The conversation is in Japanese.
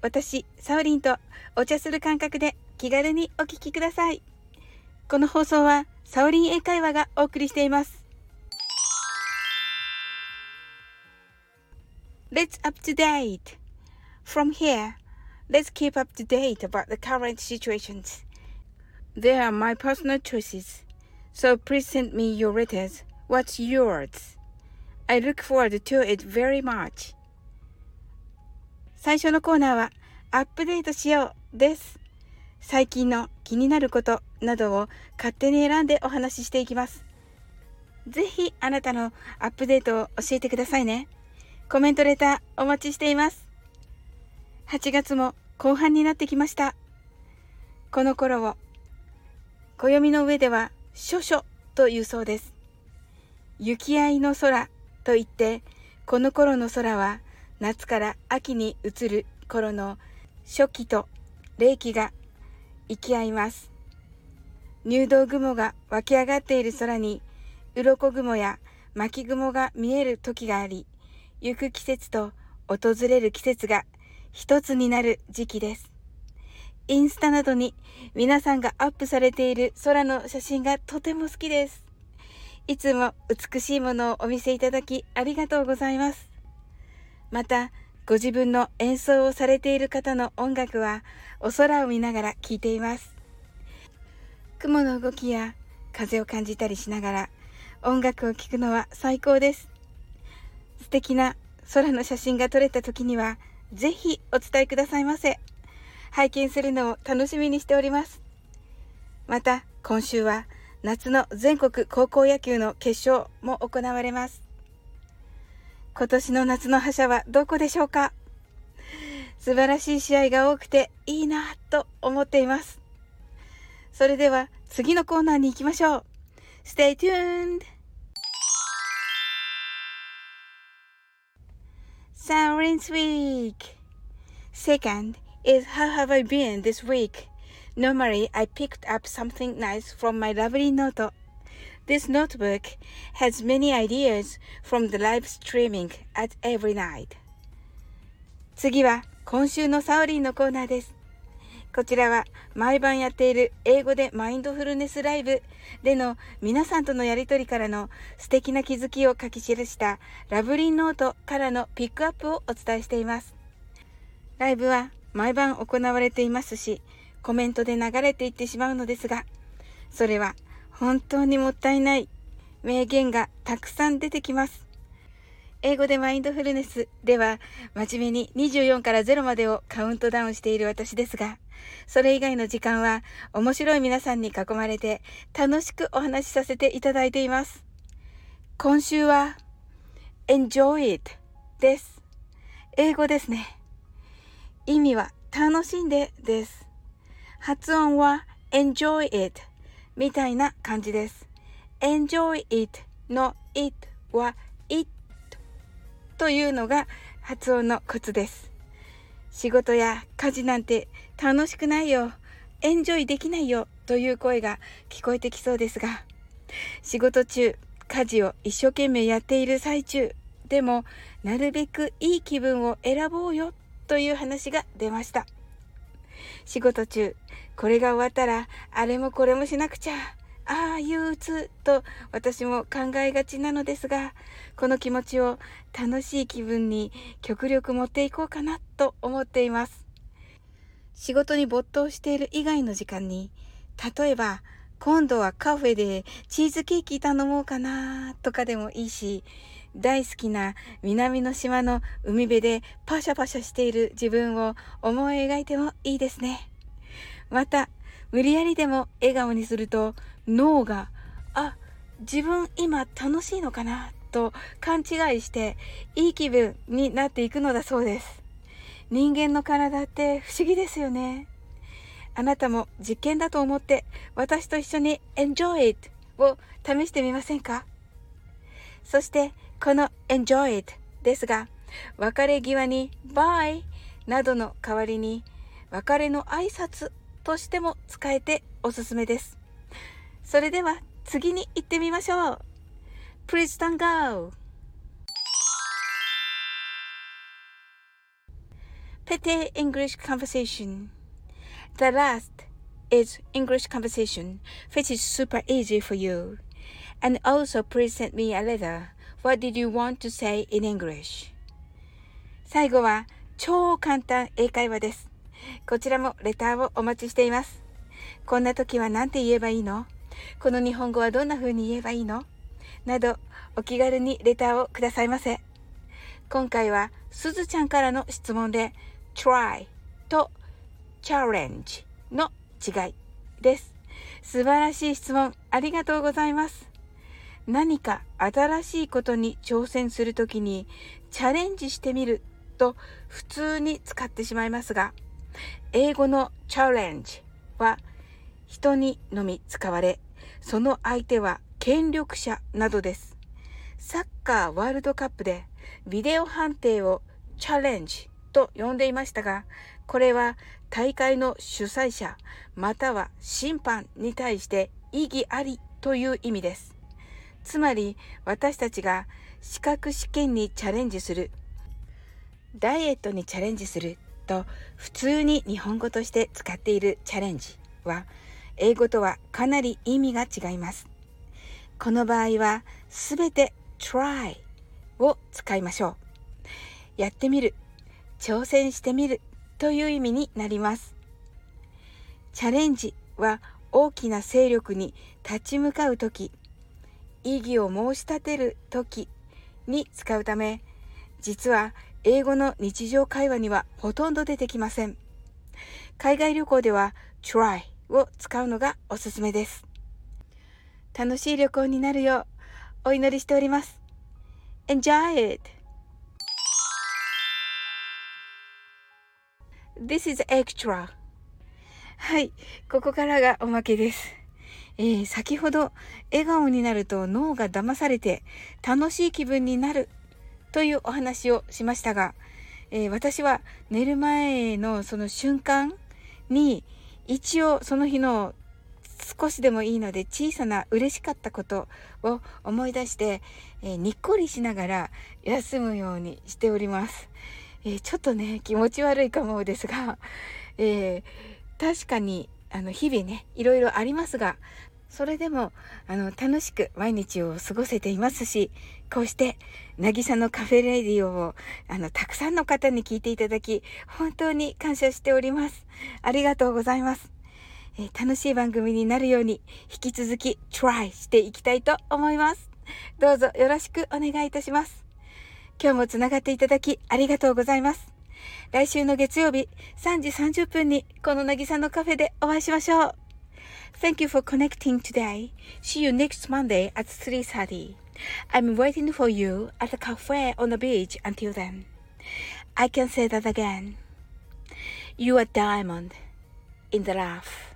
私、サオリンとお茶する感覚で気軽にお聞きください。この放送はサオリン英会話がお送りしています。Let's up to date. From here, let's keep up to date about the current situations. They are my personal choices. So please send me your letters. What's yours? I look forward to it very much. 最初のコーナーはアップデートしようです。最近の気になることなどを勝手に選んでお話ししていきます。ぜひあなたのアップデートを教えてくださいね。コメントレターお待ちしています。8月も後半になってきました。この頃を暦の上では諸々というそうです。雪合いの空といって、この頃の空は夏から秋に移る頃の初期と冷気が行き合います。入道雲が湧き上がっている空に、鱗雲や巻雲が見える時があり、行く季節と訪れる季節が一つになる時期です。インスタなどに皆さんがアップされている空の写真がとても好きです。いつも美しいものをお見せいただきありがとうございます。また、ご自分の演奏をされている方の音楽はお空を見ながら聴いています。雲の動きや風を感じたりしながら音楽を聴くのは最高です。素敵な空の写真が撮れた時にはぜひお伝えくださいませ。拝見するのを楽しみにしております。また、今週は夏の全国高校野球の決勝も行われます。今年の夏の覇者はどこでしょうか素晴らしい試合が多くていいなと思っています。それでは次のコーナーに行きましょう。Stay tuned! Silence Week! Second is How have I been this week? Normally, I picked up something nice from my lovely note This notebook has many ideas from the live streaming at every night. 次は今週のサオリンのコーナーです。こちらは毎晩やっている英語でマインドフルネスライブでの皆さんとのやりとりからの素敵な気づきを書き記したラブリンノートからのピックアップをお伝えしています。ライブは毎晩行われていますし、コメントで流れていってしまうのですが、それは本当にもったいない名言がたくさん出てきます。英語でマインドフルネスでは真面目に24から0までをカウントダウンしている私ですが、それ以外の時間は面白い皆さんに囲まれて楽しくお話しさせていただいています。今週は enjoy it です。英語ですね。意味は楽しんでです。発音は enjoy it みたいな感じです。enjoy it の it は it というのが発音のコツです。仕事や家事なんて楽しくないよ、エンジョイできないよという声が聞こえてきそうですが、仕事中、家事を一生懸命やっている最中、でもなるべくいい気分を選ぼうよという話が出ました。仕事中、これが終わったら、あれもこれもしなくちゃ。ああ、憂鬱と私も考えがちなのですが、この気持ちを楽しい気分に極力持っていこうかなと思っています。仕事に没頭している以外の時間に、例えば、今度はカフェでチーズケーキ頼もうかなとかでもいいし、大好きな南の島の海辺でパシャパシャしている自分を思い描いてもいいですね。また、無理やりでも笑顔にすると脳が、あ、自分今楽しいのかなと勘違いしていい気分になっていくのだそうです。人間の体って不思議ですよね。あなたも実験だと思って私と一緒に Enjoy it を試してみませんか？そしてこの Enjoy it ですが別れ際に Bye などの代わりに別れの挨拶としても使えておすすめです。それでは次に行ってみましょう。Please don't go! Petty English Conversation The last is English conversation, which is super easy for you. And also please send me a letter. What did you want to say in English? 最後は超簡単英会話です。こちらもレターをお待ちしています。こんな時は何て言えばいいの？この日本語はどんな風に言えばいいの？など、お気軽にレターをくださいませ。今回は、すずちゃんからの質問で、try と challenge の違いです。素晴らしい質問ありがとうございます。何か新しいことに挑戦するときにチャレンジしてみると普通に使ってしまいますが、英語のチャレンジは人にのみ使われ、その相手は権力者などです。サッカーワールドカップでビデオ判定をチャレンジと呼んでいましたが、これは大会の主催者または審判に対して意義ありという意味です。つまり私たちが資格試験にチャレンジする、ダイエットにチャレンジすると普通に日本語として使っているチャレンジは英語とはかなり意味が違います。この場合はすべて try を使いましょう。やってみる、挑戦してみるという意味になります。チャレンジは大きな勢力に立ち向かう時、意義を申し立てる時に使うため、実は英語の日常会話にはほとんど出てきません。海外旅行では try を使うのがおすすめです。楽しい旅行になるようお祈りしております。Enjoy it! This is extra. はい、ここからがおまけです。えー、先ほど笑顔になると脳が騙されて楽しい気分になるというお話をしましたが、えー、私は寝る前のその瞬間に一応その日の少しでもいいので小さな嬉しかったことを思い出して、えー、にっこりしながら休むようにしております。えー、ちょっとね、気持ち悪いかもですが、えー、確かにあの日々ね、いろいろありますが、それでもあの楽しく毎日を過ごせていますし、こうして渚のカフェレディオをあのたくさんの方に聞いていただき、本当に感謝しております。ありがとうございます。えー、楽しい番組になるように引き続き try していきたいと思います。どうぞよろしくお願いいたします。今日もつながっていただきありがとうございます。来週の月曜日3時30分にこのなぎさのカフェでお会いしましょう。Thank you for connecting today. See you next Monday at 3.30. I'm waiting for you at the cafe on the beach until then. I can say that again. You are diamond in the rough.